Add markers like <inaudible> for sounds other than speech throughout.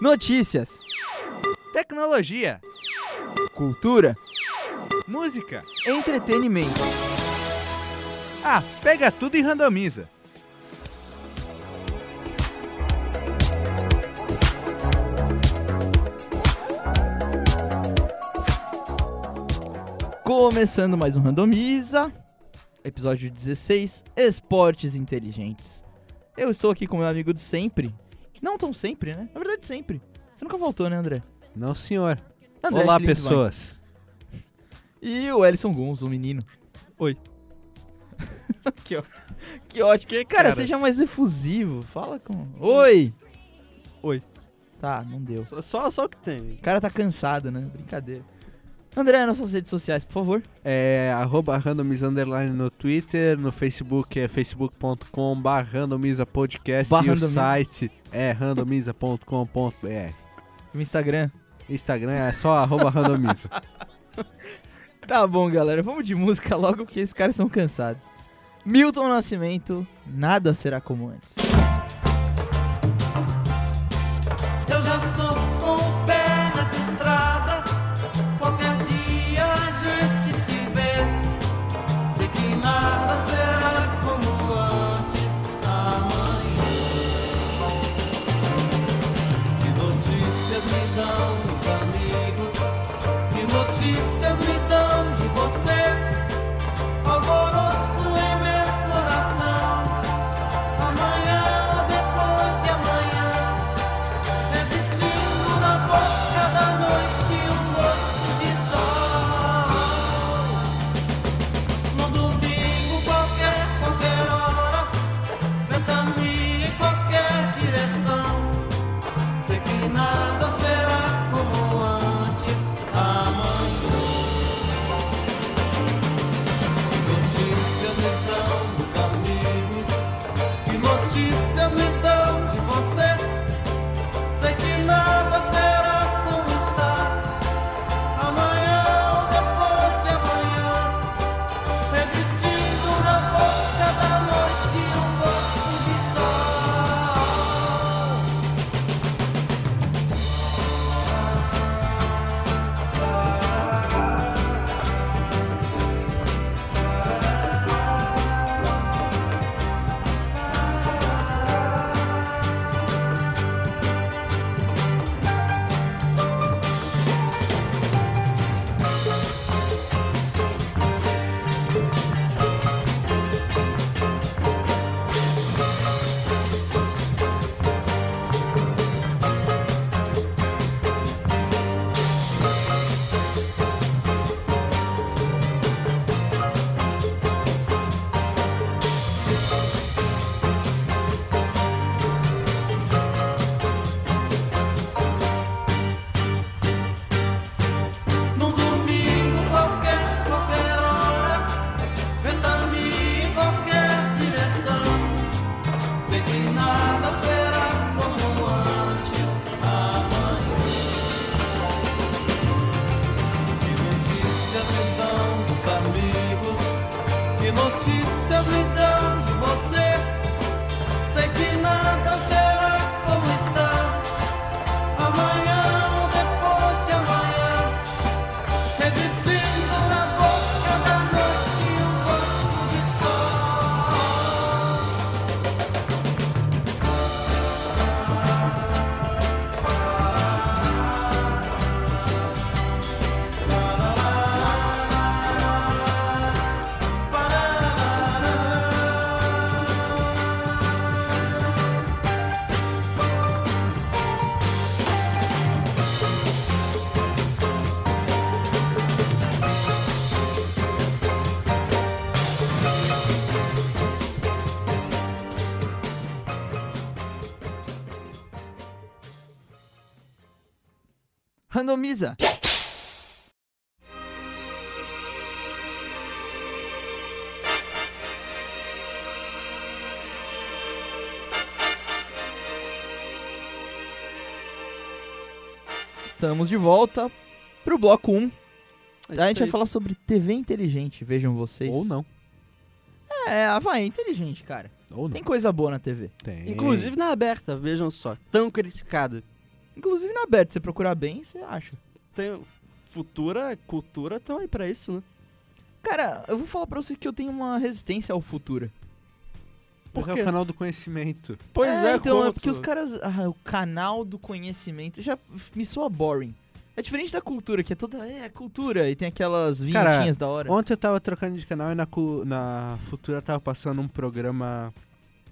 Notícias, Tecnologia, cultura, música. entretenimento. Ah, pega tudo e randomiza. Começando mais um Randomiza, episódio 16, Esportes Inteligentes. Eu estou aqui com meu amigo de sempre. Não tão sempre, né? Na verdade, sempre. Você nunca voltou, né, André? Não, senhor. André Olá, Felipe pessoas. Vai. E o Ellison Guns, o menino. Oi. <laughs> que, ó... que ótimo. Que, cara, cara? seja mais efusivo. Fala com. Oi! Oi. Tá, não deu. Só, só, só o que tem. O cara tá cansado, né? Brincadeira. André, nossas redes sociais, por favor. É arroba randomiza underline no Twitter, no Facebook é facebook.com randomiza podcast e o site é randomiza.com.br. No Instagram. Instagram é só arroba <laughs> randomiza. Tá bom, galera. Vamos de música logo, porque esses caras são cansados. Milton Nascimento, nada será como antes. Randomiza. Estamos de volta pro bloco 1. É a gente isso vai aí. falar sobre TV inteligente, vejam vocês. Ou não. É, ah, vai, é inteligente, cara. Ou não. Tem coisa boa na TV. Tem. Inclusive na aberta, vejam só. Tão criticado. Inclusive na aberta, você procurar bem, você acha. Tem futura, cultura, estão aí pra isso, né? Cara, eu vou falar pra vocês que eu tenho uma resistência ao Futura. Porque Por é o canal do conhecimento. Pois é, então como é porque os caras. Ah, o canal do conhecimento já me soa boring. É diferente da cultura, que é toda. É, cultura, e tem aquelas Cara, vinhetinhas da hora. Ontem eu tava trocando de canal e na, na Futura tava passando um programa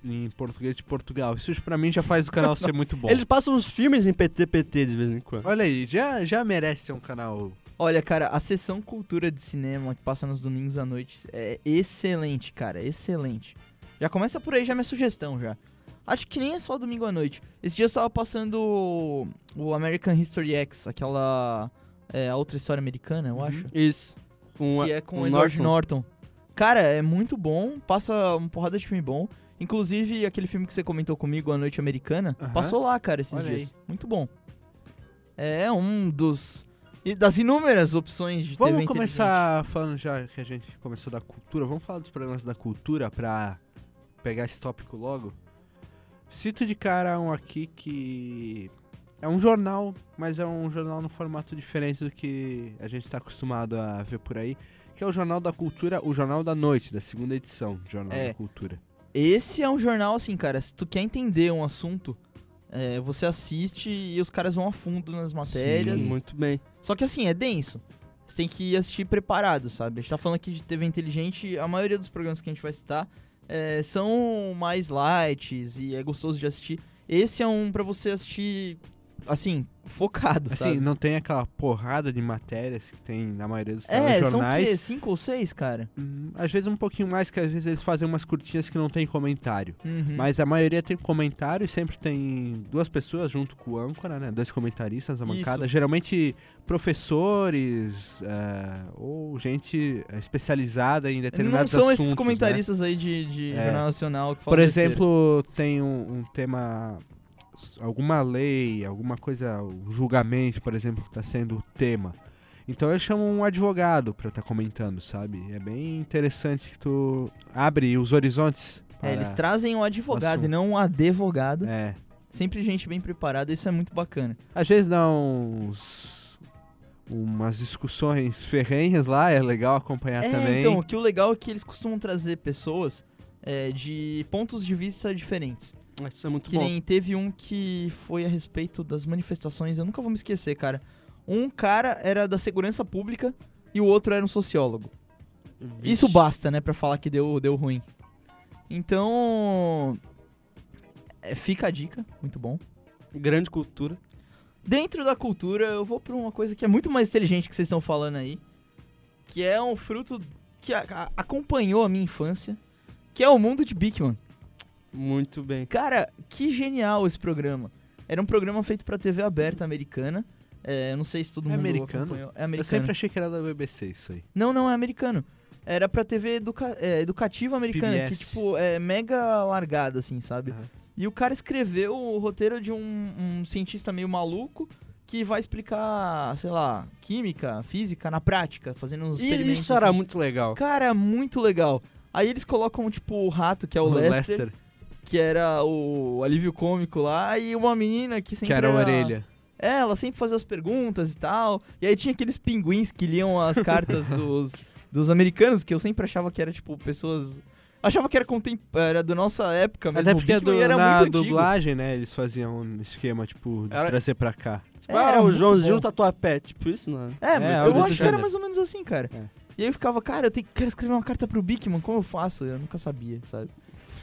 em português de Portugal. Isso pra mim já faz o canal <laughs> ser muito bom. Eles passam uns filmes em PT-PT de vez em quando. Olha aí, já, já merece ser um canal. Olha, cara, a sessão cultura de cinema que passa nos domingos à noite é excelente, cara, excelente. Já começa por aí, já é minha sugestão já. Acho que nem é só domingo à noite. Esse dia eu estava passando o- o American History X, aquela é, a outra história americana, eu Uhum. acho. Isso. Com que a- é com o o Edward Norton. Norton. Cara, é muito bom, passa uma porrada de filme bom. Inclusive, aquele filme que você comentou comigo, A Noite Americana, passou lá, cara, esses Olha dias. Muito bom. É um dos... das inúmeras opções de TV Vamos inteligente. começar falando já que a gente começou da cultura. Vamos falar dos programas da cultura pra pegar esse tópico logo. Cito de cara um aqui que é um jornal, mas é um jornal no formato diferente do que a gente tá acostumado a ver por aí, que é o Jornal da Cultura, o Jornal da Noite, da segunda edição do Jornal É. da Cultura. Esse é um jornal, assim, cara, se tu quer entender um assunto, é, você assiste e os caras vão a fundo nas matérias. Sim. Muito bem. Só que assim, é denso. Você tem que assistir preparado, sabe? A gente tá falando aqui de TV inteligente, a maioria dos programas que a gente vai citar é, são mais lights e é gostoso de assistir. Esse é um pra você assistir, assim, focado, Assim, sabe? não tem aquela porrada de matérias que tem na maioria dos É, são jornais. quê? Cinco ou seis, cara? Hum, Às vezes um pouquinho mais, que às vezes eles fazem umas curtinhas que não tem comentário. Uhum. Mas a maioria tem comentário e sempre tem duas pessoas junto com o âncora, né? Dois comentaristas na bancada. Isso. Geralmente professores é, ou gente especializada em não determinados são assuntos. esses né? comentaristas aí de, de É. Jornal Nacional que falam Por exemplo, tem um, um tema, alguma lei, alguma coisa, um julgamento, por exemplo, que está sendo o tema. Então eles chamam um advogado para estar comentando, sabe? É bem interessante que tu abre os horizontes. É, eles trazem um advogado e não um advogado. É. Sempre gente bem preparada, isso é muito bacana. Às vezes dá uns. umas discussões ferrenhas lá, é legal acompanhar é, também. então, o que o legal é que eles costumam trazer pessoas é, de pontos de vista diferentes. Isso é muito Que bom. nem teve um que foi a respeito das manifestações, eu nunca vou me esquecer, cara. Um cara era da segurança pública e o outro era um sociólogo. Vixe. Isso basta, né, pra falar que deu, deu ruim. Então. é, fica a dica, muito bom. Grande cultura. Dentro da cultura, eu vou pra uma coisa que é muito mais inteligente que vocês estão falando aí. Que é um fruto que a- a- acompanhou a minha infância. Que é o mundo de Bigman. Muito bem. Cara, que genial esse programa. Era um programa feito pra TV aberta americana. É, eu não sei se todo É mundo americano? acompanhou. É Eu americano. sempre achei que era da BBC isso aí. Não, não é americano. Era pra TV educa- é, educativa americana, que, PBS. tipo, é mega largada, assim, sabe? Aham. E o cara escreveu o roteiro de um, um cientista meio maluco que vai explicar, sei lá, química, física na prática, fazendo uns E experimentos. isso era assim. muito legal. Cara, muito legal. Aí eles colocam, tipo, o rato, que é o, Lester, que era o alívio cômico lá, e uma menina que sempre que era a orelha. É, ela sempre fazia as perguntas e tal. E aí tinha aqueles pinguins que liam as cartas <laughs> dos, dos americanos, que eu sempre achava que era, tipo, pessoas. Achava que era, contem... era da nossa época mesmo. Até porque do, era na muito antigo. dublagem, né, eles faziam um esquema, tipo, de Era- trazer pra cá. Tipo, É, ah, era o Joãozinho. Tatuapé, tipo isso, não é? É, É, eu do acho que era mais ou menos assim, cara. É. E aí eu ficava, cara, eu tenho, quero escrever uma carta pro Bigman, como eu faço? Eu nunca sabia, sabe?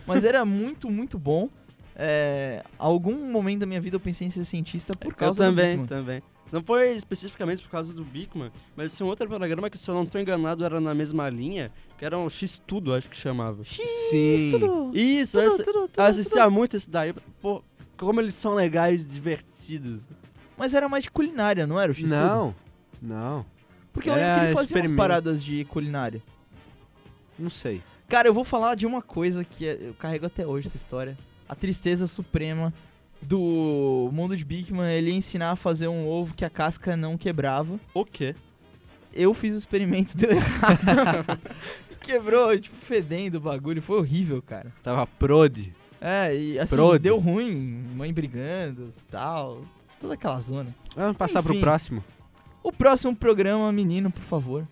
Mas era muito, muito bom. É, algum momento da minha vida eu pensei em ser cientista por eu causa também, do Bigman. também. Não foi especificamente por causa do Bigman, mas tinha um outro programa que, se eu não tô enganado, era na mesma linha, que era um X-Tudo, acho que chamava. Sim. Tudo, Isso, tudo, tudo, tudo, eu assistia muito esse daí. Pô, como eles são legais e divertidos. Mas era mais de culinária, não era o X tudo? Não, não, Porque eu lembro que É, ele fazia umas paradas de culinária. não sei. Cara, eu vou falar de uma coisa que é- eu carrego até hoje essa história. A tristeza suprema do mundo de Bigman, ele ia ensinar a fazer um ovo que a casca não quebrava. O quê? Eu fiz o experimento, deu errado. <laughs> Quebrou, tipo, fedendo o bagulho. Foi horrível, cara. Tava prod. É, e assim, Prode. deu ruim. Mãe brigando tal. toda aquela zona. Vamos passar pro Enfim. próximo. O próximo programa, menino, por favor.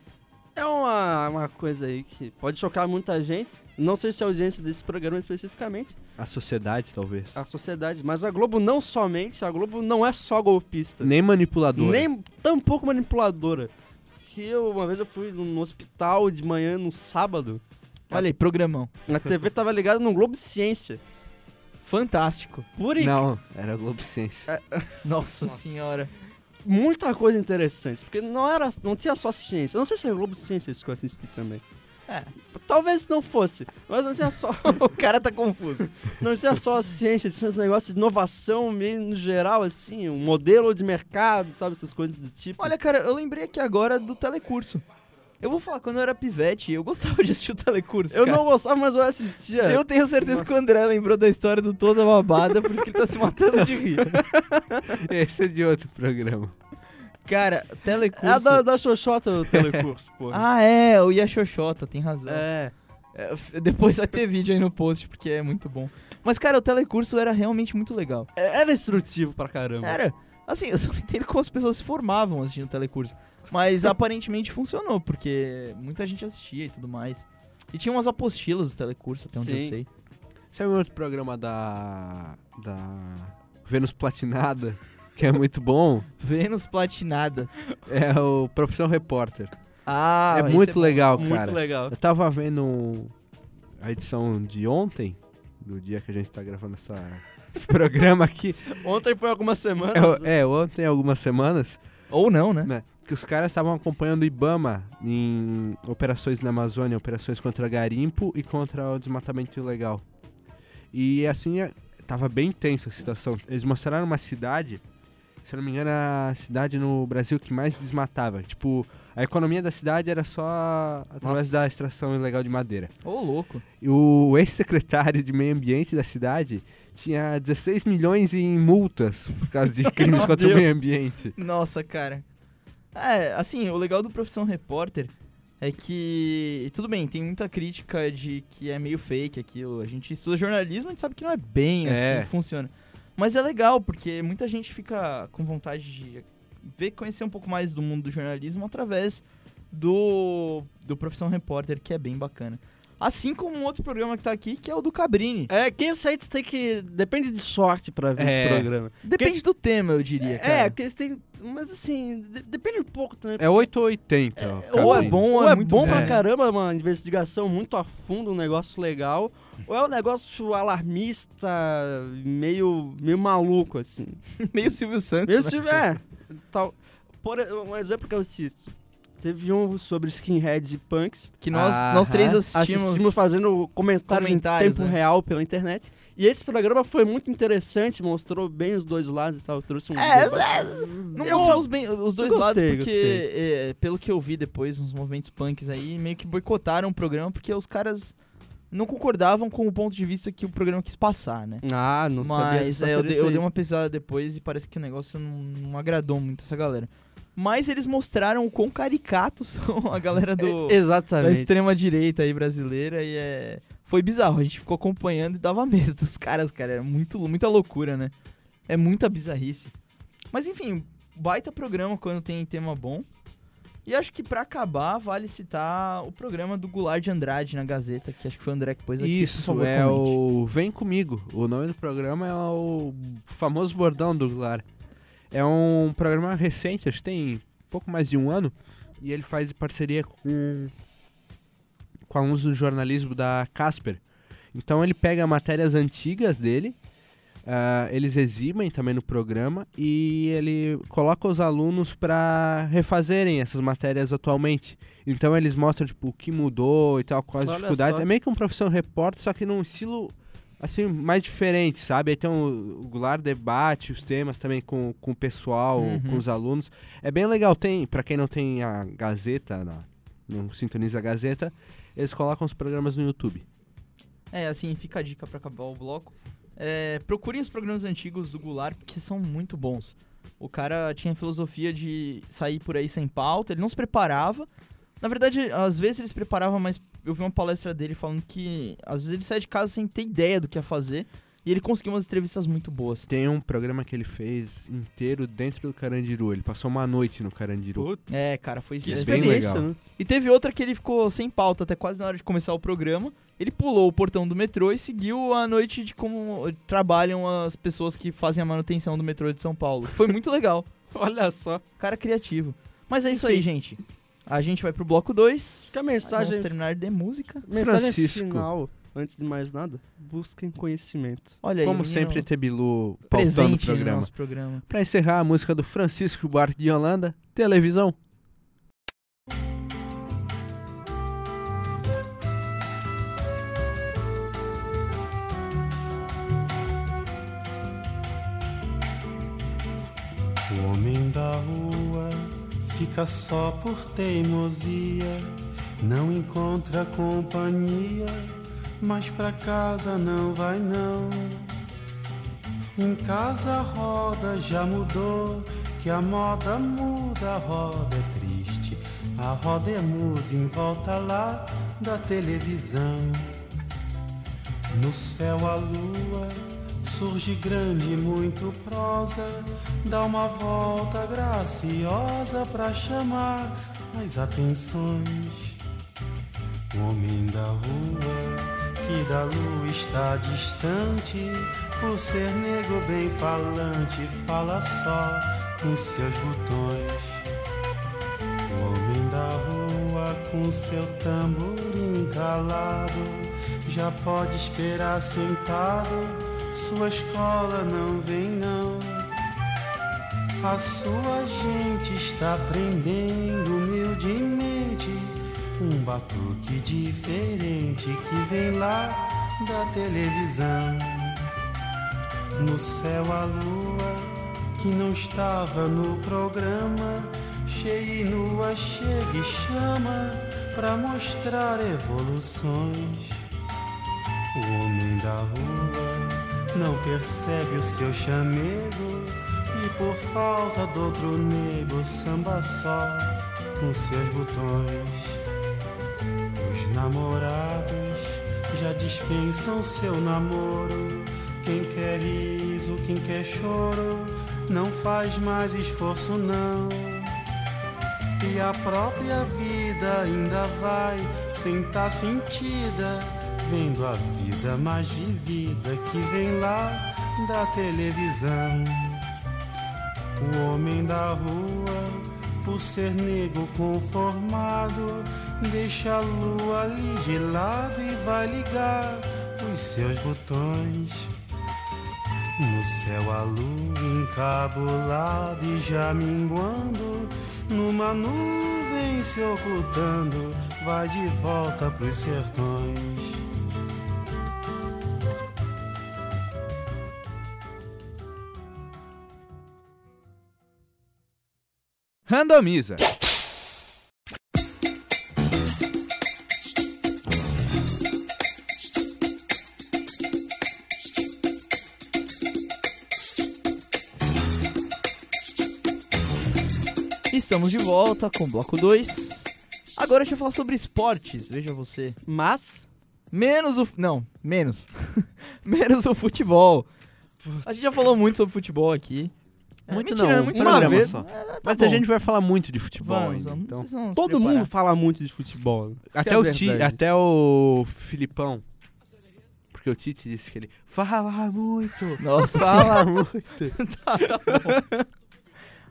É uma, uma coisa aí que pode chocar muita gente. Não sei se é a audiência desse programa especificamente, A sociedade, talvez. a sociedade, mas a Globo não somente, a Globo não é só golpista. Nem manipulador. Nem tampouco manipuladora. Que eu, uma vez eu fui no hospital de manhã, no sábado, Olha aí, programão. a TV tava ligada no Globo Ciência. Fantástico. Por Não, era Globo Ciência. Nossa, senhora. Muita coisa interessante, porque não era, não tinha só ciência. Eu não sei se é Globo Ciência que eu assisti também. É. Talvez não fosse, mas não tinha só, <laughs> O cara tá confuso. não tinha só a ciência, tinha esse negócio de inovação meio no geral, assim, um modelo de mercado, sabe, essas coisas do tipo. Olha, cara, eu lembrei aqui agora do telecurso. Eu vou falar, quando eu era pivete, eu gostava de assistir o telecurso. eu cara. não gostava, mas eu assistia. Eu tenho certeza que o André lembrou da história do Toda Babada, por isso que ele tá se matando de rir. <laughs> Esse é de outro programa. Cara, telecurso. É da, da Xoxota o telecurso, pô. <laughs> Ah, é, o Ia Xoxota, tem razão. é. É, depois vai ter vídeo aí no post, porque é muito bom. Mas, cara, o telecurso era realmente muito legal. É- Era instrutivo pra caramba. Era, assim, eu só não entendo como as pessoas se formavam assistindo o telecurso. Mas aparentemente funcionou, porque muita gente assistia e tudo mais. E tinha umas apostilas do telecurso, até onde eu Sim. sei. Sabe um outro programa da. da. Vênus Platinada, <laughs> que é muito bom? Vênus Platinada. É o Profissão Repórter. Ah, é esse muito bom. legal, Muito cara. legal. Eu tava vendo a edição de ontem, do dia que a gente tá gravando essa, esse <laughs> programa aqui. Ontem foi algumas semanas. É, é, ontem, algumas semanas, Ou não, né? né? Que os caras estavam acompanhando o Ibama em operações na Amazônia, operações contra garimpo e contra o desmatamento ilegal. E assim, é- tava bem tensa a situação. Eles mostraram uma cidade, se eu não me engano, era a cidade no Brasil que mais desmatava. Tipo, a economia da cidade era só através Nossa. da extração ilegal de madeira. Ô, louco. E o ex-secretário de meio ambiente da cidade tinha 16 milhões em multas por causa de <laughs> crimes contra o Deus. meio ambiente. Nossa, cara. É, assim, o legal do Profissão Repórter é que. Tudo bem, tem muita crítica de que é meio fake aquilo. A gente estuda jornalismo, a gente sabe que não é bem assim É. que funciona. Mas é legal, porque muita gente fica com vontade de ver, conhecer um pouco mais do mundo do jornalismo através do, do Profissão Repórter, que é bem bacana. Assim como um outro programa que tá aqui, que é o do Cabrini. É, que esse aí tu tem que. Depende de sorte pra ver É. esse programa. Depende do tema, eu diria. É, cara. porque tem. Mas assim, de- depende um pouco também. É 8 ou 80. ó, ou é bom Ou é, é muito bom pra É. caramba, uma investigação muito a fundo, um negócio legal. Ou é um negócio alarmista, meio, meio maluco, assim. <laughs> Meio Silvio Santos. Meio né? se- é, tal. Por, um exemplo que eu cito. Teve um sobre skinheads e punks. Que nós, Aham. nós três assistimos. Assistimos fazendo comentários, Comentários, em tempo né? real pela internet. E esse programa foi muito interessante, mostrou bem os dois lados e tal. Trouxe um. É, debate. Não mostrou os, bem- os dois eu lados, gostei, porque, é, pelo que eu vi depois, nos movimentos punks aí, meio que boicotaram o programa porque os caras não concordavam com o ponto de vista que o programa quis passar, né? Ah, não sabia Mas dessa é, eu, eu dei uma pesquisada depois e parece que o negócio não, não agradou muito essa galera. Mas eles mostraram o quão caricatos <laughs> são a galera do, É, da Exatamente. extrema direita aí brasileira e é. Foi bizarro, a gente ficou acompanhando e dava <laughs> medo dos caras, cara. Era muito, muita loucura, né? É muita bizarrice. Mas enfim, baita programa quando tem tema bom. E acho que pra acabar, vale citar o programa do Goulart de Andrade na Gazeta, que acho que foi o André que pôs aqui. Isso, favor, é comente. o Vem Comigo. O nome do programa é o famoso bordão do Goulart. É um programa recente, acho que tem pouco mais de um ano. E ele faz parceria com, com alunos do jornalismo da Casper. Então ele pega matérias antigas dele, ah, eles exibem também no programa e ele coloca os alunos para refazerem essas matérias atualmente. Então eles mostram tipo o que mudou e tal, quais as Olha dificuldades. só. É meio que uma profissão repórter, só que num estilo assim mais diferente, sabe? Aí tem o, o Goulart debate os temas também com, com o pessoal, Uhum. com os alunos. É bem legal, tem, para quem não tem a Gazeta, na- não sintoniza a Gazeta, eles colocam os programas no YouTube. É, assim, fica a dica pra acabar o bloco. É, procurem os programas antigos do Goulart, porque são muito bons. O cara tinha a filosofia de sair por aí sem pauta, ele não se preparava. Na verdade, às vezes ele se preparava, mas eu vi uma palestra dele falando que às vezes ele sai de casa sem ter ideia do que ia fazer. E ele conseguiu umas entrevistas muito boas. Tem um programa que ele fez inteiro dentro do Carandiru. Ele passou uma noite no Carandiru. Putz, É, cara, foi que bem legal. né? E teve outra que ele ficou sem pauta até quase na hora de começar o programa. Ele pulou o portão do metrô e seguiu a noite de como trabalham as pessoas que fazem a manutenção do metrô de São Paulo. Foi muito legal. <laughs> Olha só. Cara criativo. Mas é isso aí, gente. A gente vai pro bloco 2. Que a mensagem, Vamos terminar de música. mensagem Francisco. final, antes de mais nada, busquem conhecimento. Olha aí, Como menino sempre, Tebilu pautando o presente no programa. programa. Pra encerrar, a música do Francisco Buarque de Holanda, televisão. O homem da rua fica só por teimosia, não encontra companhia, mas pra casa não vai não. Em casa a roda já mudou, que a moda muda, a roda é triste, a roda é muda em volta lá da televisão. No céu a lua surge grande, muito prosa, dá uma volta graciosa pra chamar as atenções. O homem da rua, que da lua está distante, por ser nego bem falante, fala só com seus botões. O homem da rua com seu tamborim calado já pode esperar sentado. Sua escola não vem não. A sua gente está aprendendo humildemente um batuque diferente que vem lá da televisão. No céu a lua que não estava no programa, cheia e nua chega e chama pra mostrar evoluções. O homem da rua não percebe o seu chamego e por falta do outro nego samba só com seus botões. Os namorados já dispensam seu namoro. Quem quer riso, quem quer choro, não faz mais esforço não. E a própria vida ainda vai sentar sentida, vendo a vida mais vivida que vem lá da televisão. O homem da rua, por ser nego conformado, deixa a lua ali de lado e vai ligar os seus botões. No céu a lua encabulada e já minguando, numa nuvem se ocultando, vai de volta pros sertões. Randomiza. Estamos de volta com o bloco 2. Agora a gente vai falar sobre esportes, veja você. Mas, Menos o. Não, menos. <laughs> menos o futebol. A gente já falou muito sobre futebol aqui. É, Muito mentira, não, muito um não. programa vez. só. É, tá Mas bom. a gente vai falar muito de futebol Vamos, ainda, vamos, então. vocês vão se todo preparar. mundo fala muito de futebol. Isso que Até é o verdade. Ti, até o Filipão. Porque o Tite disse que ele fala muito. Nossa Fala <laughs> muito. <laughs> tá, tá bom.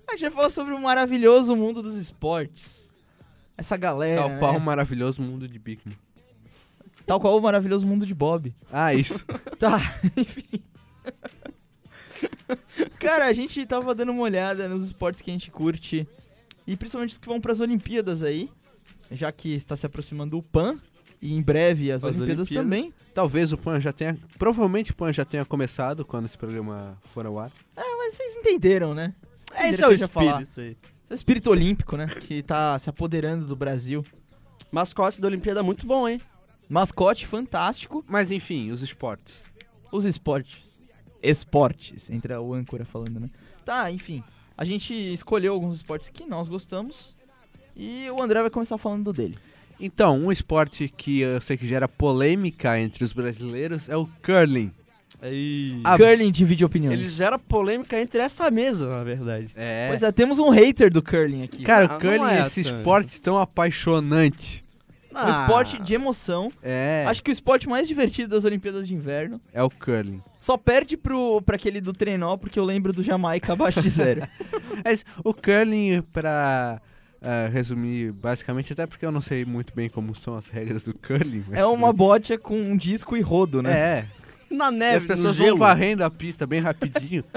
A gente vai falar sobre o maravilhoso mundo dos esportes. Essa galera. Tal qual o né? maravilhoso mundo de Bigman. Tal qual o maravilhoso mundo de Bob. Ah, isso. <laughs> Tá, enfim. Cara, a gente tava dando uma olhada nos esportes que a gente curte. E principalmente os que vão pras Olimpíadas aí. Já que está se aproximando o PAN. E em breve as, As Olimpíadas, Olimpíadas. também. Talvez o Pan já tenha. Provavelmente o Pan já tenha começado quando esse programa for ao ar. Mas vocês entenderam, né? Vocês entenderam é o o que eu espírito aí. Esse é o espírito olímpico, né? Que tá se apoderando do Brasil. Mascote da Olimpíada é muito bom, hein? Mascote fantástico. Mas enfim, os esportes. Os esportes. Esportes, entra o âncora falando, né? Tá, enfim. A gente escolheu alguns esportes que nós gostamos. E o André vai começar falando dele. Então, um esporte que eu sei que gera polêmica entre os brasileiros é o curling. Aí... Ah, Curling divide opiniões. Ele gera polêmica entre essa mesa, na verdade. É. Pois é, temos um hater do curling aqui. Cara, Ah, o curling é é esse tanto. esporte tão apaixonante. Um esporte de emoção. É. Acho que o esporte mais divertido das Olimpíadas de Inverno. É o curling. Só perde pro, pra aquele do trenó, porque eu lembro do Jamaica abaixo de zero. <laughs> Mas o curling, pra ah, resumir basicamente, até porque eu não sei muito bem como são as regras do curling. mas é uma tudo bote com um disco e rodo, né? É. Na E neve, as pessoas vão varrendo a pista bem rapidinho. <laughs>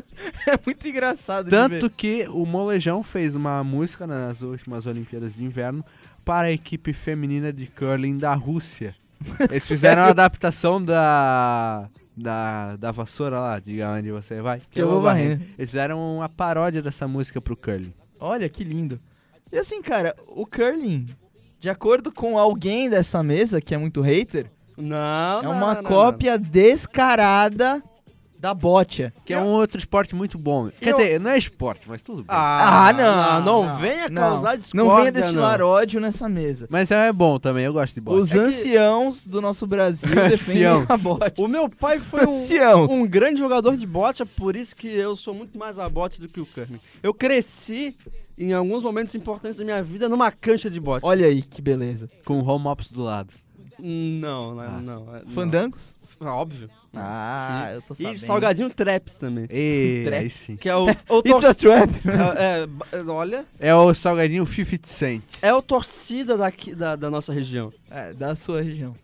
É, muito engraçado. Tanto que o Molejão fez uma música nas últimas Olimpíadas de Inverno para a equipe feminina de curling da Rússia. <laughs> Eles fizeram a adaptação da, da, da vassoura lá, diga onde você vai. Que eu vou varrendo. Eles fizeram uma paródia dessa música pro curling. Olha que lindo. E assim, cara, o curling, de acordo com alguém dessa mesa, que é muito hater, Não, é não, uma não, não, cópia descarada da bocha. Que é um outro esporte muito bom. Quer Eu- dizer, não é esporte, mas tudo bem. Ah, Ah, não, não, não, venha não. causar discórdia, Não venha destilar não. ódio nessa mesa. Mas é bom também, eu gosto de bola. Os É que- anciãos do nosso Brasil <laughs> defendem Anciãos. a bote. O meu pai foi um, Anciãos. um grande jogador de bote, é por isso que eu sou muito mais a bote do que o curling. Eu cresci em alguns momentos importantes da minha vida numa cancha de bote. Olha aí, que beleza. Com o home ops do lado. Não, não, Ah. não. é- não. Fandangos? Ah, Óbvio. Ah, eu tô E sabendo. salgadinho traps também. E Trap. aí sim. Que é o, <laughs> o It's tor- a trap. é, é, ba- olha, É o salgadinho 50 Cent. é o torcida daqui, da, da nossa região. É, da sua região.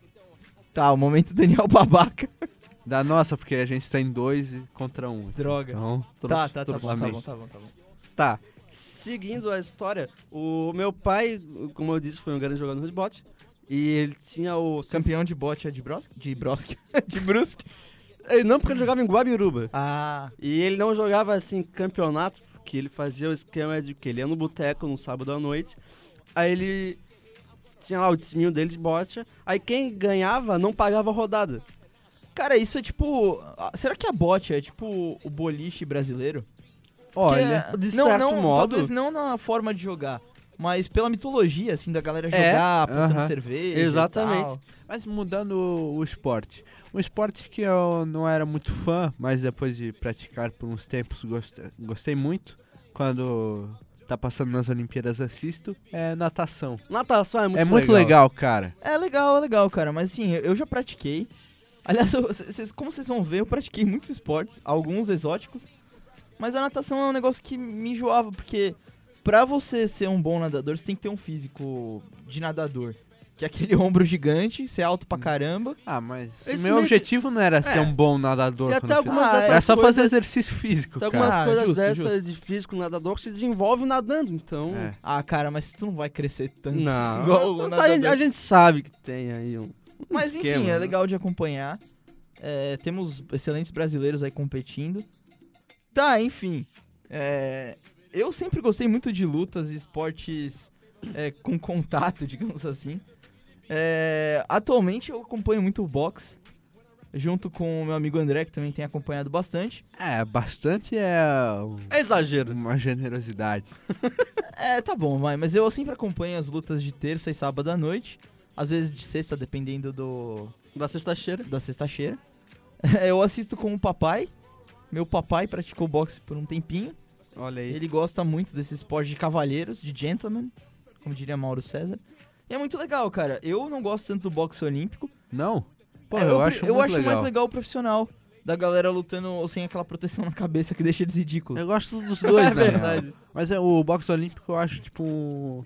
Tá, o momento Daniel Babaca. <laughs> Da nossa, porque a gente tá em dois e contra um. Droga. Então, Tá, tá, tá bom, tá bom, tá bom, tá bom. Tá. Seguindo a história, o meu pai, como eu disse, foi um grande jogador de bote. E ele tinha o. Campeão de bote é de Brosk? De Brosk. <laughs> de Brusque. Ei, Não porque ele jogava em Guabiruba. Ah, E ele não jogava assim campeonato, porque ele fazia o esquema de que ele ia no boteco no sábado à noite. Aí ele tinha lá o timinho dele de bote. Aí quem ganhava não pagava rodada. cara, isso é tipo... ah, Será que a bote é tipo o boliche brasileiro? olha, Que é- de não, certo não, modo. Talvez não na forma de jogar, mas pela mitologia, assim, da galera É, jogar, passando aham. cerveja e Exatamente. tal. mas mudando o, o esporte. Um esporte que eu não era muito fã, mas depois de praticar por uns tempos gostei, gostei muito. Quando tá passando nas Olimpíadas assisto, é natação. Natação é muito é muito legal, cara. É legal, é legal, cara, mas assim, eu já pratiquei. Aliás, <laughs> eu- cês- como vocês vão ver, eu pratiquei muitos esportes, alguns exóticos, mas a natação é um negócio que me enjoava, porque pra você ser um bom nadador, você tem que ter um físico de nadador. Que é aquele <laughs> ombro gigante, ser alto pra caramba. Ah, mas Esse meu meio objetivo não era ser É. um bom nadador. E quando até eu fiz. algumas Ah, dessas Era só fazer coisas- exercício físico, Tem cara. algumas Ah, coisas justo, dessas justo. de físico nadador que se desenvolve nadando, então. É. Ah, cara, mas tu não vai crescer tanto. Não. Igual o a, nadador. gente, a gente sabe que tem aí um. Mas esquema, enfim, é né? legal de acompanhar. É, temos excelentes brasileiros aí competindo. Tá, enfim. É, eu sempre gostei muito de lutas e esportes é, com contato, <laughs> digamos assim. É, atualmente eu acompanho muito o boxe. Junto com o meu amigo André, que também tem acompanhado bastante. É, bastante é É exagero. uma generosidade. <laughs> É, tá bom, vai. Mas eu sempre acompanho as lutas de terça e sábado à noite. Às vezes de sexta, dependendo do, Da sexta-feira. da sexta-feira. <laughs> Eu assisto com o papai. Meu papai praticou boxe por um tempinho. Olha aí. Ele gosta muito desse esporte de cavalheiros, de gentleman, como diria Mauro César. E é muito legal, cara. Eu não gosto tanto do boxe olímpico. Não? Pô, É, eu, pre- acho eu muito acho legal. mais legal o profissional. Da galera lutando sem aquela proteção na cabeça que deixa eles ridículos. Eu gosto dos dois, <laughs> É na real. verdade. Mas é, o boxe olímpico eu acho, tipo,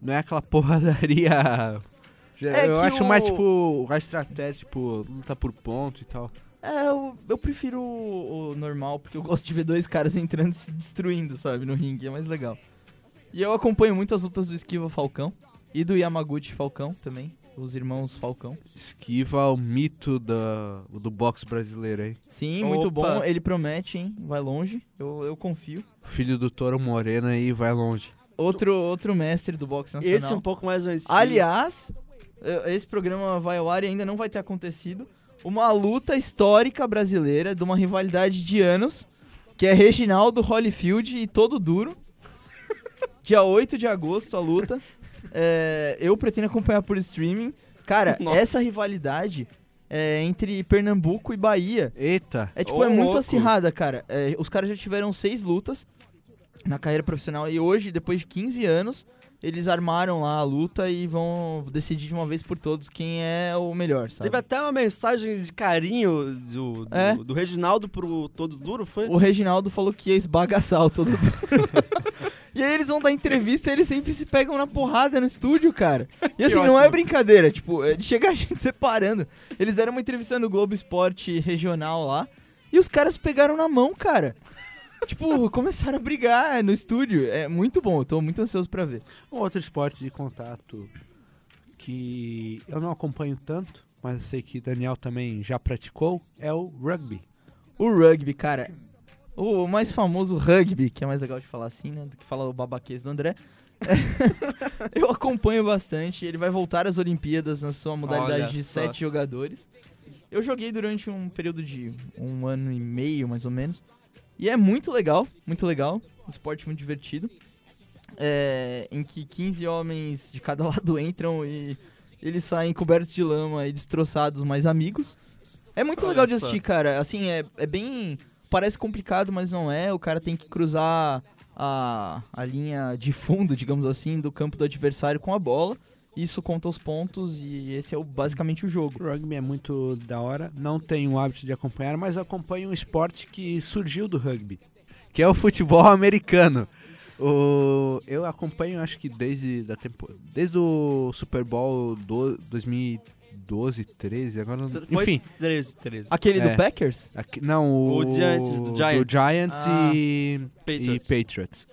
não é aquela <laughs> porradaria... É eu acho o- mais, tipo, a estratégia, tipo, luta por ponto e tal. É, eu, eu prefiro o, o normal, porque eu gosto de ver dois caras entrando e se destruindo, sabe, no ringue. É mais legal. E eu acompanho muito as lutas do Esquiva Falcão e do Yamaguchi Falcão também. Os irmãos Falcão. Esquiva o mito da, do boxe brasileiro aí. Sim, muito Opa. bom. Ele promete, hein? Vai longe. Eu, eu confio. Filho do Toro Moreno aí vai longe. Outro, outro mestre do boxe nacional. Esse é um pouco mais antigo. Aliás, esse programa vai ao ar e ainda não vai ter acontecido. Uma luta histórica brasileira de uma rivalidade de anos, que é Reginaldo Holyfield e Todo Duro. Dia 8 de agosto, a luta. É, eu pretendo acompanhar por streaming. Cara, <laughs> Nossa. essa rivalidade é, entre Pernambuco e Bahia. Eita. É tipo, é muito louco. acirrada, cara. É, os caras já tiveram seis lutas na carreira profissional e hoje, depois de 15 anos, eles armaram lá a luta e vão decidir de uma vez por todos quem é o melhor, sabe? Teve até uma mensagem de carinho do, do, É. do Reginaldo pro Todo Duro, foi? O Reginaldo falou que ia esbagaçar o todo. <laughs> e aí eles vão dar entrevista e eles sempre se pegam na porrada no estúdio, cara. E assim, não é brincadeira, tipo, é, chega a gente <laughs> separando. Eles deram uma entrevista no Globo Esporte regional lá e os caras pegaram na mão, cara. Tipo, começaram a brigar no estúdio. É muito bom, eu tô muito ansioso pra ver. Um outro esporte de contato que eu não acompanho tanto, mas eu sei que Daniel também já praticou, é o rugby. O rugby, cara. O mais famoso rugby, que é mais legal de falar assim, né? Do que falar o babaquês do André. <laughs> eu acompanho bastante. Ele vai voltar às Olimpíadas na sua modalidade Olha de só. sete jogadores. Eu joguei durante um período de um ano e meio, mais ou menos. E é muito legal, muito legal. Um esporte muito divertido. É, em que 15 homens de cada <laughs> lado entram e eles saem cobertos de lama e destroçados, mas amigos. É muito Olha legal de só. assistir, cara. Assim, é, é bem. Parece complicado, mas não é. O cara tem que cruzar a, a linha de fundo, <laughs> digamos assim, do campo do adversário com a bola. Isso conta os pontos e esse é o- basicamente o jogo. O rugby é muito da hora, não tenho o hábito de acompanhar, mas acompanho um esporte que surgiu do rugby, que é o futebol <laughs> americano. O, eu acompanho, acho que desde, da tempo, desde o Super Bowl do, 2012, 13, agora não, enfim, 13, 13. Aquele É. do Packers? aqui- não o, O de antes, do Giants. Giants Ah. e, Patriots. e Patriots.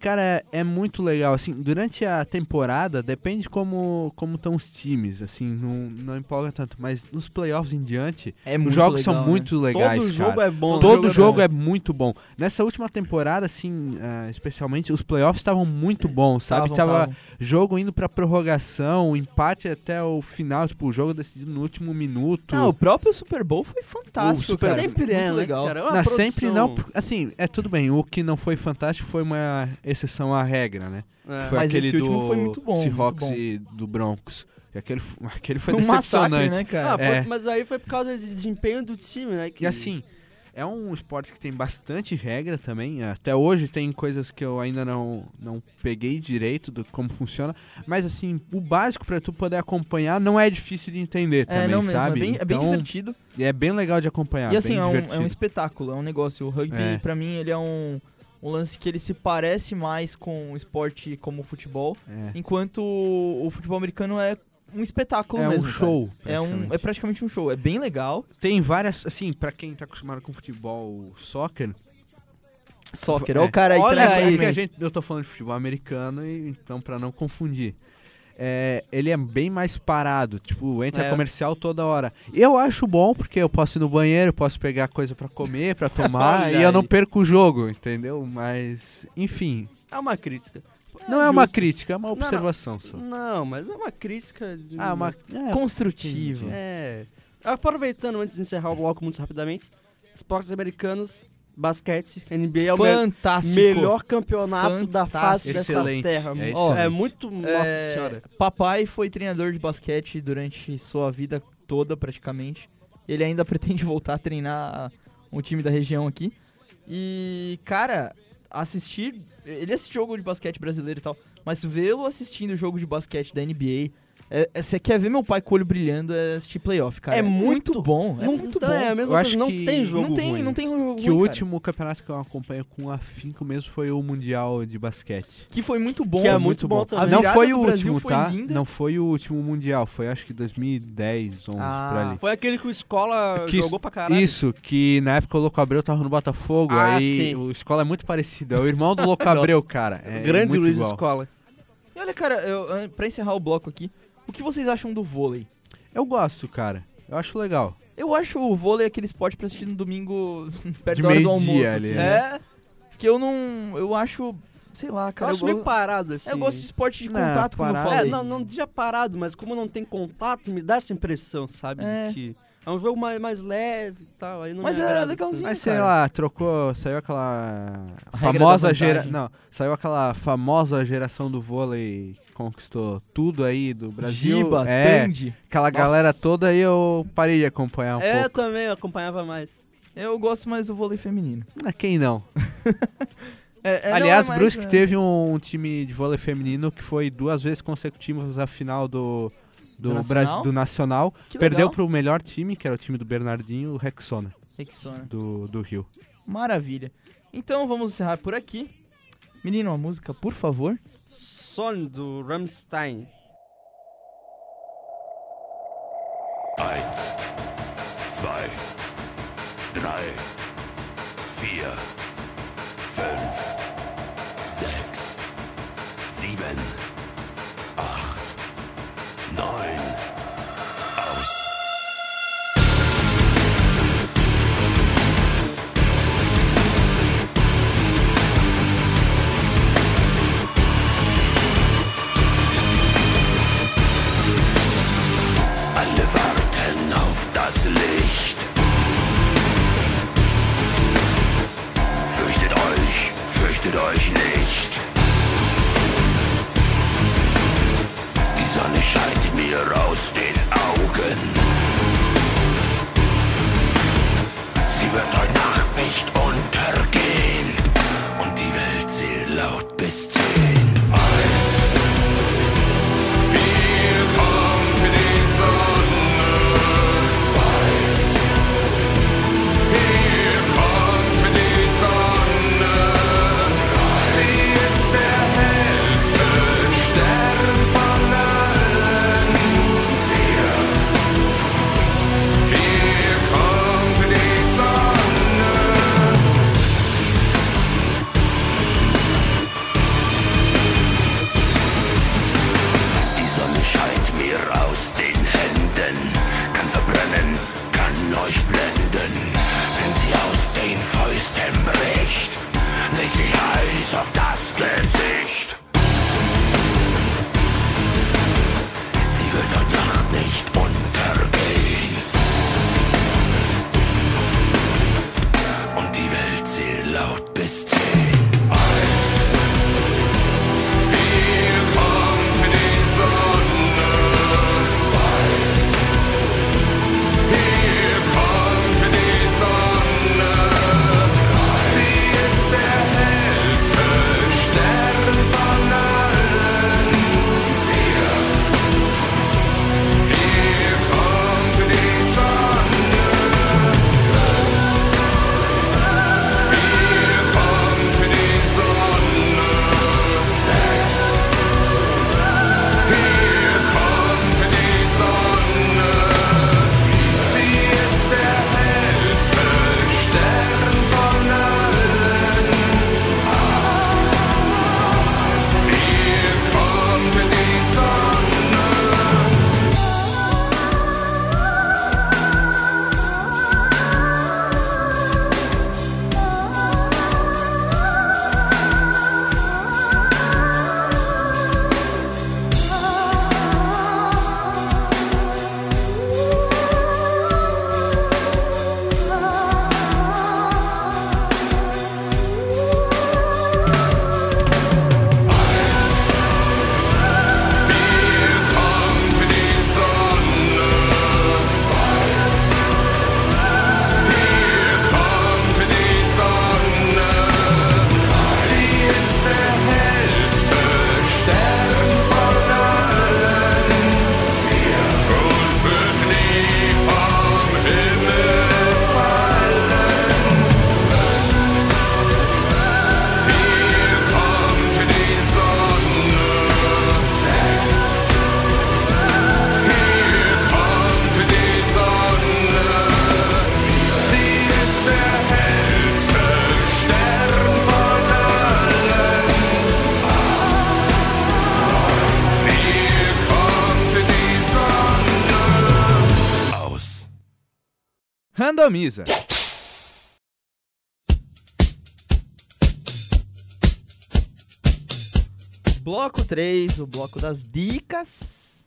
Cara, é muito legal, assim, durante a temporada, depende como como estão os times, assim, não, não empolga tanto, mas nos playoffs em diante, É os jogos são legal, né? muito legais, Todo cara. jogo é bom. Todo jogo jogo, é é, bom. muito bom. Nessa última temporada, assim, ah, especialmente, os playoffs estavam muito bons, sabe? Tavam, Tava tavam. jogo indo pra prorrogação, empate até o final, tipo, o jogo decidido no último minuto. Não, o próprio Super Bowl foi fantástico, Super- cara. Sempre é, muito né, legal. cara? É uma Não, sempre não. Assim, é tudo bem. O que não foi fantástico foi uma exceção à regra, né? É. Foi Mas aquele esse último do foi muito bom, Seahawks muito bom. e do Broncos. E aquele, <laughs> aquele foi Foi um massacre, decepcionante. né, cara? Ah, foi- É. mas aí foi por causa de desempenho do time, né? que- E assim, é um esporte que tem bastante regra também. Até hoje tem coisas que eu ainda não, não peguei direito do como funciona. Mas assim, o básico pra tu poder acompanhar não é difícil de entender É, também, não mesmo, sabe? é bem, é bem então, divertido. é bem legal de acompanhar. e assim, bem é um, divertido. é um espetáculo, é um negócio. O rugby, É. pra mim, ele é um, um lance que ele se parece mais com o esporte como o futebol, É. enquanto o, o futebol americano é um espetáculo É um mesmo. cara. show. É, um, é praticamente. um show, é bem legal. Tem várias, assim, pra quem tá acostumado com futebol, soccer. Soccer, É. olha o cara aí Olha É, trazendo é que aí. a gente, eu tô falando de futebol americano, e, então pra não confundir. É, ele é bem mais parado, tipo, entra É. comercial toda hora. Eu acho bom porque eu posso ir no banheiro, posso pegar coisa pra comer, pra tomar, <laughs> e eu não perco o jogo, entendeu? Mas, enfim, É uma crítica. não é uma justo. crítica, é uma não. observação só. Não, mas é uma crítica. de- Ah, uma é, Construtivo. entendi. É. Aproveitando antes de encerrar o bloco muito rapidamente, esportes americanos, basquete, NBA é o me- Fantástico. melhor campeonato da face Fantástico. dessa Excelente, terra. é excelente. é muito. Nossa É, senhora. Papai foi treinador de basquete durante sua vida toda, praticamente. Ele ainda <laughs> pretende voltar a treinar um time da região aqui. E, cara, assistir. Ele assiste jogo de basquete brasileiro e tal, mas vê-lo assistindo jogo de basquete da NBA. É- é- Você quer ver meu pai com o olho brilhando é assistir playoff, cara. É muito- bom. É não, muito então bom. É a mesma Eu coisa, acho não que tem jogo não tem, ruim. não tem jogo Que o ruim, cara. último campeonato que eu acompanho com afinco mesmo foi o Mundial de Basquete. Que foi muito bom. Que é muito bom também. A Não foi o último, foi tá? linda. Não foi o último Mundial, foi acho que 2010, 11, Ah, por ali. Foi aquele que o Escola Que jogou pra caralho. Isso, que na época o Louco Abreu tava no Botafogo, Ah, aí sim. o Escola é muito parecido. É o irmão do Louco <laughs> Abreu, cara. É Grande muito Luiz igual. Escola. E olha, cara, eu, pra encerrar o bloco aqui, o que vocês acham do vôlei? Eu gosto, cara. Eu acho legal. Eu acho o vôlei aquele esporte pra assistir no domingo <laughs> perto De da hora do meio-dia almoço. assim. né? É. Que eu não. Eu acho. Sei lá, Eu cara. Eu, acho meio go- parado assim. eu gosto assim. de esporte de Não, contato, como eu parado. É, não, não dizia parado, mas como não tem contato, me dá essa impressão, sabe? É. De que é um jogo mais, mais leve e tal. Aí não Mas me é legalzinho. Mas sei cara. lá, trocou, saiu aquela A famosa geração. Não, saiu aquela famosa geração do vôlei conquistou tudo aí do Brasil. Giba, é, Aquela Nossa. galera toda aí eu parei de acompanhar um é, pouco. Eu também acompanhava mais. Eu gosto mais do vôlei feminino. Ah, quem não? <laughs> é, é Aliás, não Brusque é. teve um, time de vôlei feminino que foi duas vezes consecutivas a final do, do, do Nacional. Do nacional perdeu para o melhor time, que era o time do Bernardinho, o Rexona. Rexona. Do, do Rio. Maravilha. Então vamos encerrar por aqui. Menino, uma música, por favor. Son do Rammstein. Eins, zwei, drei. Randomiza. Bloco 3, o bloco das dicas.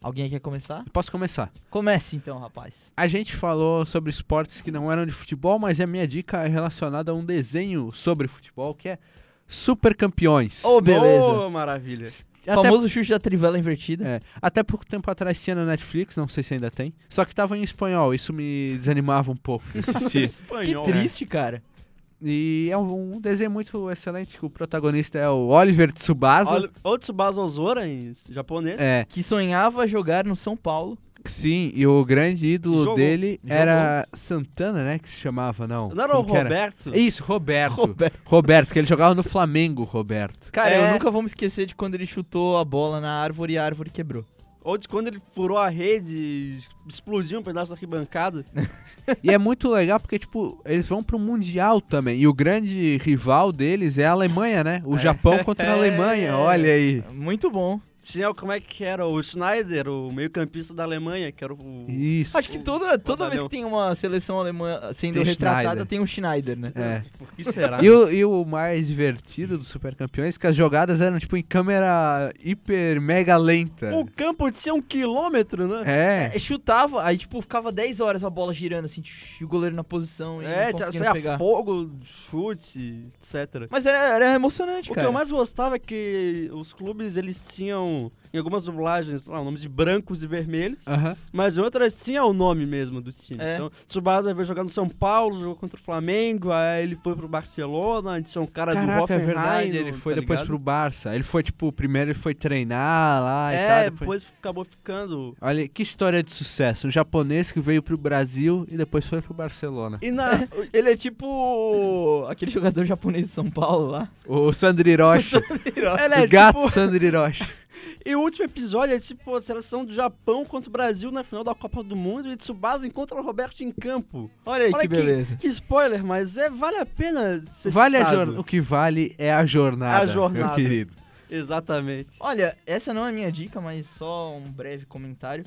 Alguém quer começar? Posso começar. Comece então, rapaz. A gente falou sobre esportes que não eram de futebol, mas a minha dica é relacionada a um desenho sobre futebol que é Super Campeões. Oh, beleza. Oh, maravilha. O famoso chute da trivela invertida. É, até pouco tempo atrás tinha na Netflix, não sei se ainda tem. Só que tava em espanhol, isso me desanimava um pouco. <laughs> Que Espanhol. triste, cara. E é um, um desenho muito excelente, que o protagonista é o Oliver Tsubasa. Olha, o Tsubasa Ozora em japonês. É, Que sonhava jogar no São Paulo. sim, e o grande ídolo Jogou. dele Jogou. era Santana, né, que se chamava, não. Não era o Como Roberto? Isso, Roberto. Roberto. Roberto, que ele jogava no Flamengo, Roberto. Cara, É. eu nunca vou me esquecer de quando ele chutou a bola na árvore e a árvore quebrou. Ou de quando ele furou a rede explodiu um pedaço da arquibancada. <laughs> E é muito legal porque, tipo, eles vão pro Mundial também. E o grande rival deles é a Alemanha, né? O Japão contra a Alemanha, <laughs> olha aí. Muito bom. Tinha, como é que era? O Schneider, o meio-campista da Alemanha, que era o. Isso. Acho que toda, toda vez que tem uma seleção alemã sendo Tem retratada, Schneider. tem um Schneider, né? É. Por que será? E o, e o mais divertido dos Super Campeões é que as jogadas eram, tipo, em câmera hiper mega lenta. O campo tinha um quilômetro, né? É. É, chutava, aí tipo, ficava 10 horas a bola girando, assim, tch, e o goleiro na posição e É, tinha pegar. fogo, chute, etc. Mas era, era emocionante, O que cara. eu mais gostava é que os clubes, eles tinham, em algumas dublagens, lá, o nome de brancos e vermelhos, Aham. mas em outras tinha o nome mesmo do time. É. Então, Tsubasa veio jogar no São Paulo, jogou contra o Flamengo, aí ele foi pro Barcelona, a gente tinha um cara do Caraca, é Hoffenheim. verdade. Ele no- foi tá depois ligado? pro Barça. Ele foi, tipo, primeiro ele foi treinar lá e tal. É, depois- depois acabou ficando... Olha, que história de sucesso. Um japonês que veio pro Brasil e depois foi pro Barcelona. E na... <laughs> Ele é tipo aquele jogador japonês de São Paulo lá. O Sandro Hiroshi. <laughs> Ele é o gato tipo- Sandro Hiroshi. E o último episódio é tipo a seleção do Japão contra o Brasil na final da Copa do Mundo e Tsubasa encontra o Roberto em campo. Olha aí Olha que beleza. Que spoiler, mas é vale a pena ser Vale a citado. jornada. O que vale é a jornada, A jornada. meu querido. Exatamente. Olha, essa não é a minha dica, mas só um breve comentário.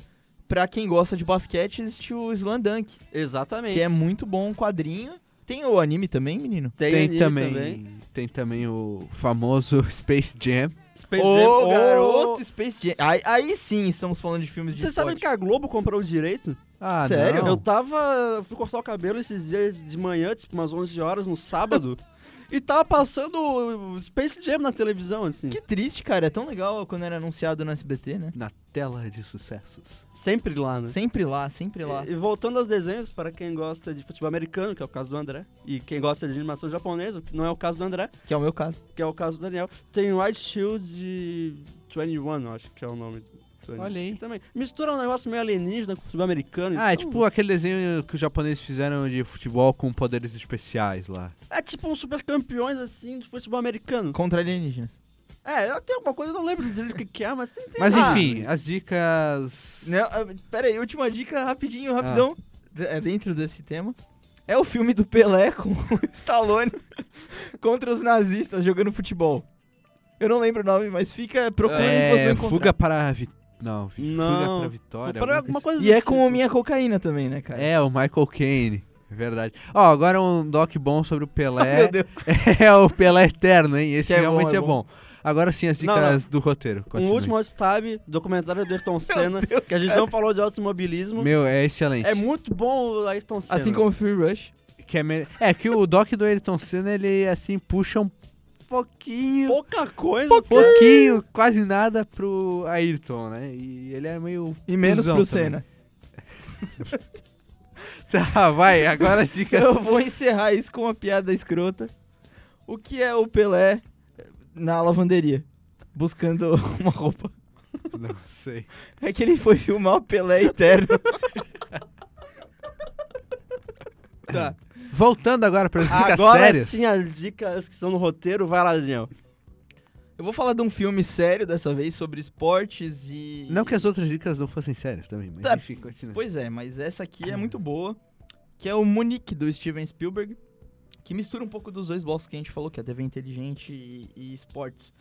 Pra quem gosta de basquete, existe o Slam Dunk, Exatamente. que é muito bom um quadrinho. Tem o anime também, menino? Tem, Tem anime também, tem também o famoso <laughs> Space Jam. Space Ô, Jam. Garoto, Space Jam. Aí, aí sim estamos falando de filmes de Você sabe esporte. que a Globo comprou o direito? Ah, Sério? não. Eu tava. Fui cortar o cabelo esses dias de manhã, tipo umas 11 horas no sábado. <laughs> e tava passando o Space Jam na televisão, assim. Que triste, cara. É tão legal quando era anunciado no SBT, né? Na tela de sucessos. Sempre lá, né? Sempre lá, sempre lá. E, e voltando aos desenhos, para quem gosta de futebol americano, que é o caso do André, e quem gosta de animação japonesa, que não é o caso do André, Que é o meu caso. que é o caso do Daniel, tem White Shield de 21, eu acho que é o nome. Do 21. Olha aí. Também. Mistura um negócio meio alienígena com futebol americano. Ah, é tipo aquele desenho que os japoneses fizeram de futebol com poderes especiais lá. É tipo um super campeões, assim, de futebol americano. Contra alienígenas. É, eu tenho alguma coisa, eu não lembro dizer o que, que é, mas tem, tem Mas lá. enfim, as dicas. Não, ah, pera aí, última dica, rapidinho, rapidão. De- É dentro desse tema. É o filme do Pelé <laughs> com o Stallone <laughs> contra os nazistas jogando futebol. Eu não lembro o nome, mas fica procurando em você É, encontrar. fuga para a vi... Não, Não, fuga para a vitória. Para alguma coisa E é com tipo. o Minha Cocaína também, né, cara? É, o Michael Caine. É verdade. Ó, agora um doc bom sobre o Pelé. <laughs> Meu Deus. é o Pelé Eterno, hein? Esse Que é realmente bom, é é, bom. Agora sim, as Não, dicas do roteiro. Um Continue. último tab, documentário do Ayrton <laughs> Senna, que a gente não falou de automobilismo. Meu, é excelente. É muito bom o Ayrton Senna. Assim como o Free Rush. Que é, me- é que o doc do Ayrton Senna, ele assim puxa um pouquinho, Pouca coisa. pouquinho, quase nada pro Ayrton, né? E ele é meio E menos pro. Senna. <laughs> Tá, vai, agora as dicas. Eu vou encerrar isso com uma piada escrota. O que é o Pelé na lavanderia? Buscando <laughs> uma roupa. Não sei. É que ele foi filmar o Pelé Eterno. <laughs> tá. Voltando agora para <laughs> as dicas Agora sérias. sim as dicas que estão no roteiro, vai lá, Daniel. Eu vou falar de um filme sério dessa vez sobre esportes e. Não que as outras dicas não fossem sérias também, mas Tá. enfim, continua. Pois é, mas essa aqui é muito boa. Que é o Munique do Steven Spielberg. Que mistura um pouco dos dois blocos que a gente falou, que é TV inteligente e, e esportes.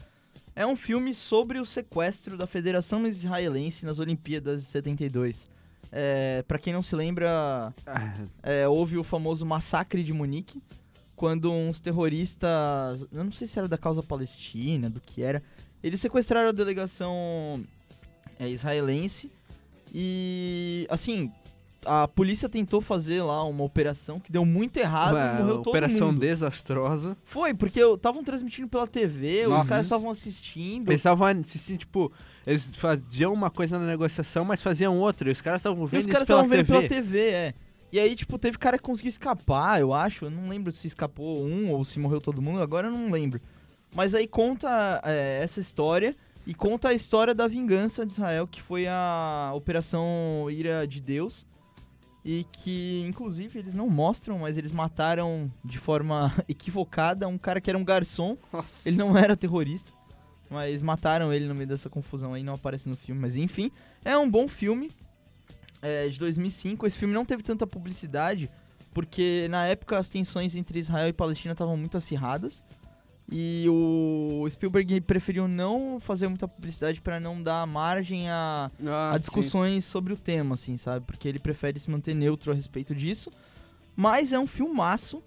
É um filme sobre o sequestro da Federação Israelense nas Olimpíadas de 72. É, para quem não se lembra, é, houve o famoso massacre de Munique, quando uns terroristas, eu não sei se era da causa palestina, do que era, eles sequestraram a delegação é, israelense E, assim, a polícia tentou fazer lá uma operação que deu muito errado Ué, morreu todo operação mundo. desastrosa. Foi, porque estavam transmitindo pela TV, os Nossa. caras estavam assistindo. Eles estavam assistindo, tipo, eles faziam uma coisa na negociação, mas faziam outra. E os caras estavam E vendo os isso caras pela estavam vendo TV. pela TV, é. E aí, tipo, teve cara que conseguiu escapar, eu acho. Eu não lembro se escapou um ou se morreu todo mundo, agora eu não lembro. Mas aí conta é, essa história e conta a história da vingança de Israel, que foi a Operação Ira de Deus. E que, inclusive, eles não mostram, mas eles mataram de forma <laughs> equivocada um cara que era um garçom. Nossa. Ele não era terrorista, mas mataram ele no meio dessa confusão aí, não aparece no filme. Mas enfim, é um bom filme, é, de 2005. Esse filme não teve tanta publicidade, porque na época as tensões entre Israel e Palestina estavam muito acirradas. E o Spielberg preferiu não fazer muita publicidade para não dar margem a, Ah, a sim. discussões sobre o tema, assim, sabe? Porque ele prefere se manter neutro a respeito disso. Mas é um filmaço.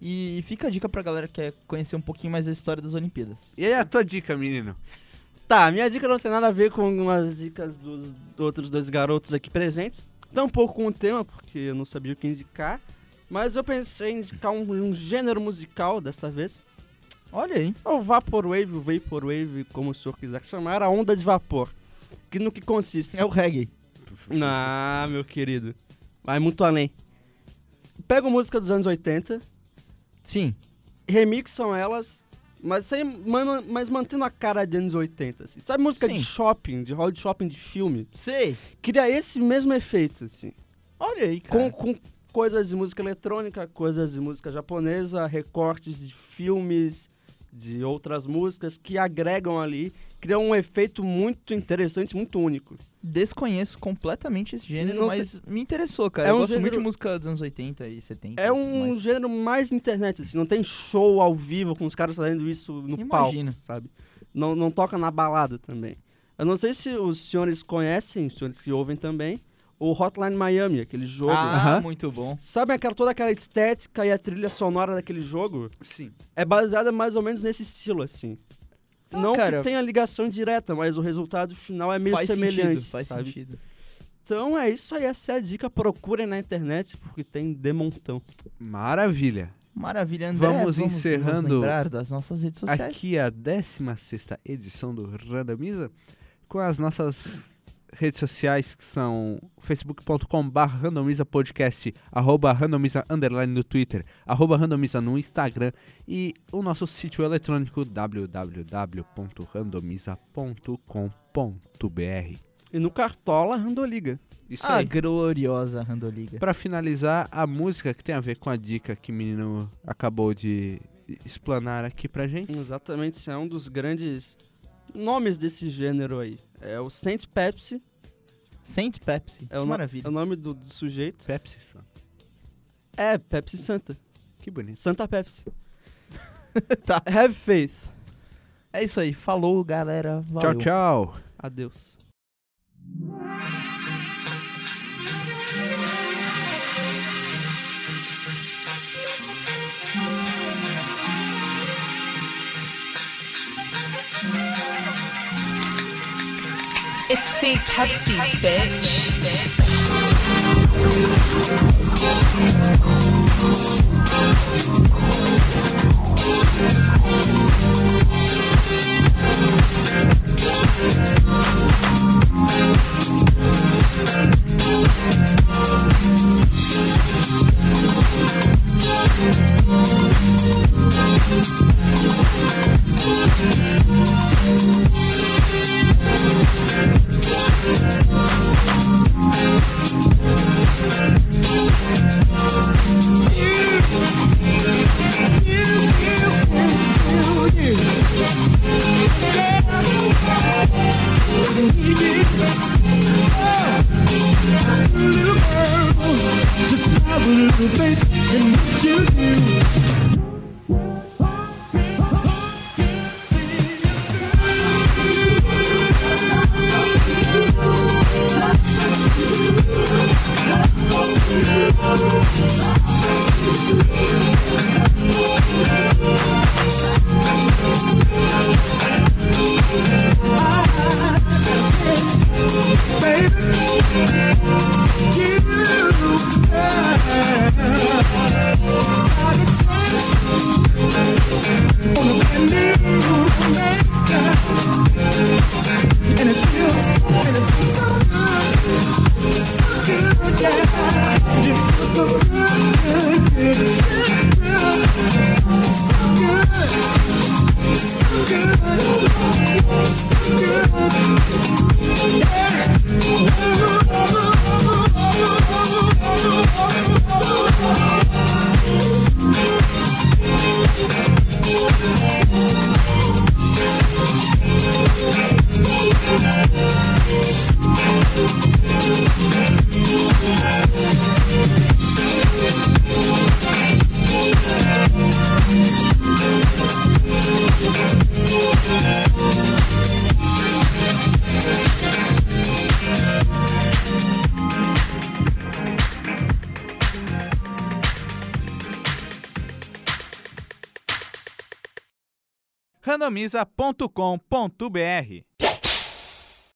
E fica a dica pra galera que quer conhecer um pouquinho mais da história das Olimpíadas. E aí a tua dica, menino? Tá, minha dica não tem nada a ver com as dicas dos outros dois garotos aqui presentes. Tampouco com o tema, porque eu não sabia o que indicar. Mas eu pensei em indicar um, um gênero musical desta vez. Olha aí. É o Vaporwave, o Vaporwave, como o senhor quiser chamar, a onda de vapor. Que no que consiste? É o reggae. Ah, meu querido. Vai muito além. Pegam música dos anos 80, Sim. remixam elas, mas, sem, ma- mas mantendo a cara de anos 80. Assim. Sabe música Sim. de shopping, de hall de shopping de filme? Sei. Cria esse mesmo efeito, assim. Olha aí, Com, cara. com coisas de música eletrônica, coisas de música japonesa, recortes de filmes, de outras músicas que agregam ali, criam um efeito muito interessante, muito único. Desconheço completamente esse gênero, Não mas me interessou, cara. É eu um gosto muito gênero- de música dos anos 80 e 70. É um mais. gênero mais internet, assim, não tem show ao vivo com os caras fazendo isso no Imagino. palco, sabe? Não, não toca na balada também. Eu não sei se os senhores conhecem, os senhores que ouvem também, o Hotline Miami, aquele jogo. Ah, muito bom. Sabe aquela, toda aquela estética e a trilha sonora daquele jogo? Sim. É baseada mais ou menos nesse estilo, assim. Ah, não cara. que tenha ligação direta, mas o resultado final é meio faz semelhante. sentido, faz sabe? sentido. Então é isso aí, essa é a dica. Procurem na internet, porque tem de montão. Maravilha. Maravilha, André. Vamos encerrando Nos lembrar das nossas redes sociais. Aqui a 16 edição do Randomiza, com as nossas redes sociais que são facebook.com.br randomiza podcast, arroba randomiza underline no Twitter, arroba randomiza no Instagram e o nosso sítio eletrônico www.randomiza.com.br. E no Cartola, Randoliga. Isso A aí. gloriosa Randoliga. Pra finalizar, a música que tem a ver com a dica que o menino acabou de explanar aqui pra gente. Exatamente, esse é um dos grandes nomes desse gênero aí. É o Saint Pepsi, Saint Pepsi. é que o, maravilha. é o nome do, do sujeito. Pepsi, Sam. É, Pepsi Santa. que bonito. Santa Pepsi. <laughs> Tá. Have faith. É isso aí. Falou, galera. Valeu. Tchau, tchau. Adeus. It's St. Pepsi, bitch. Thank just have a little faith in what you do. Thank you. camisa.com.br.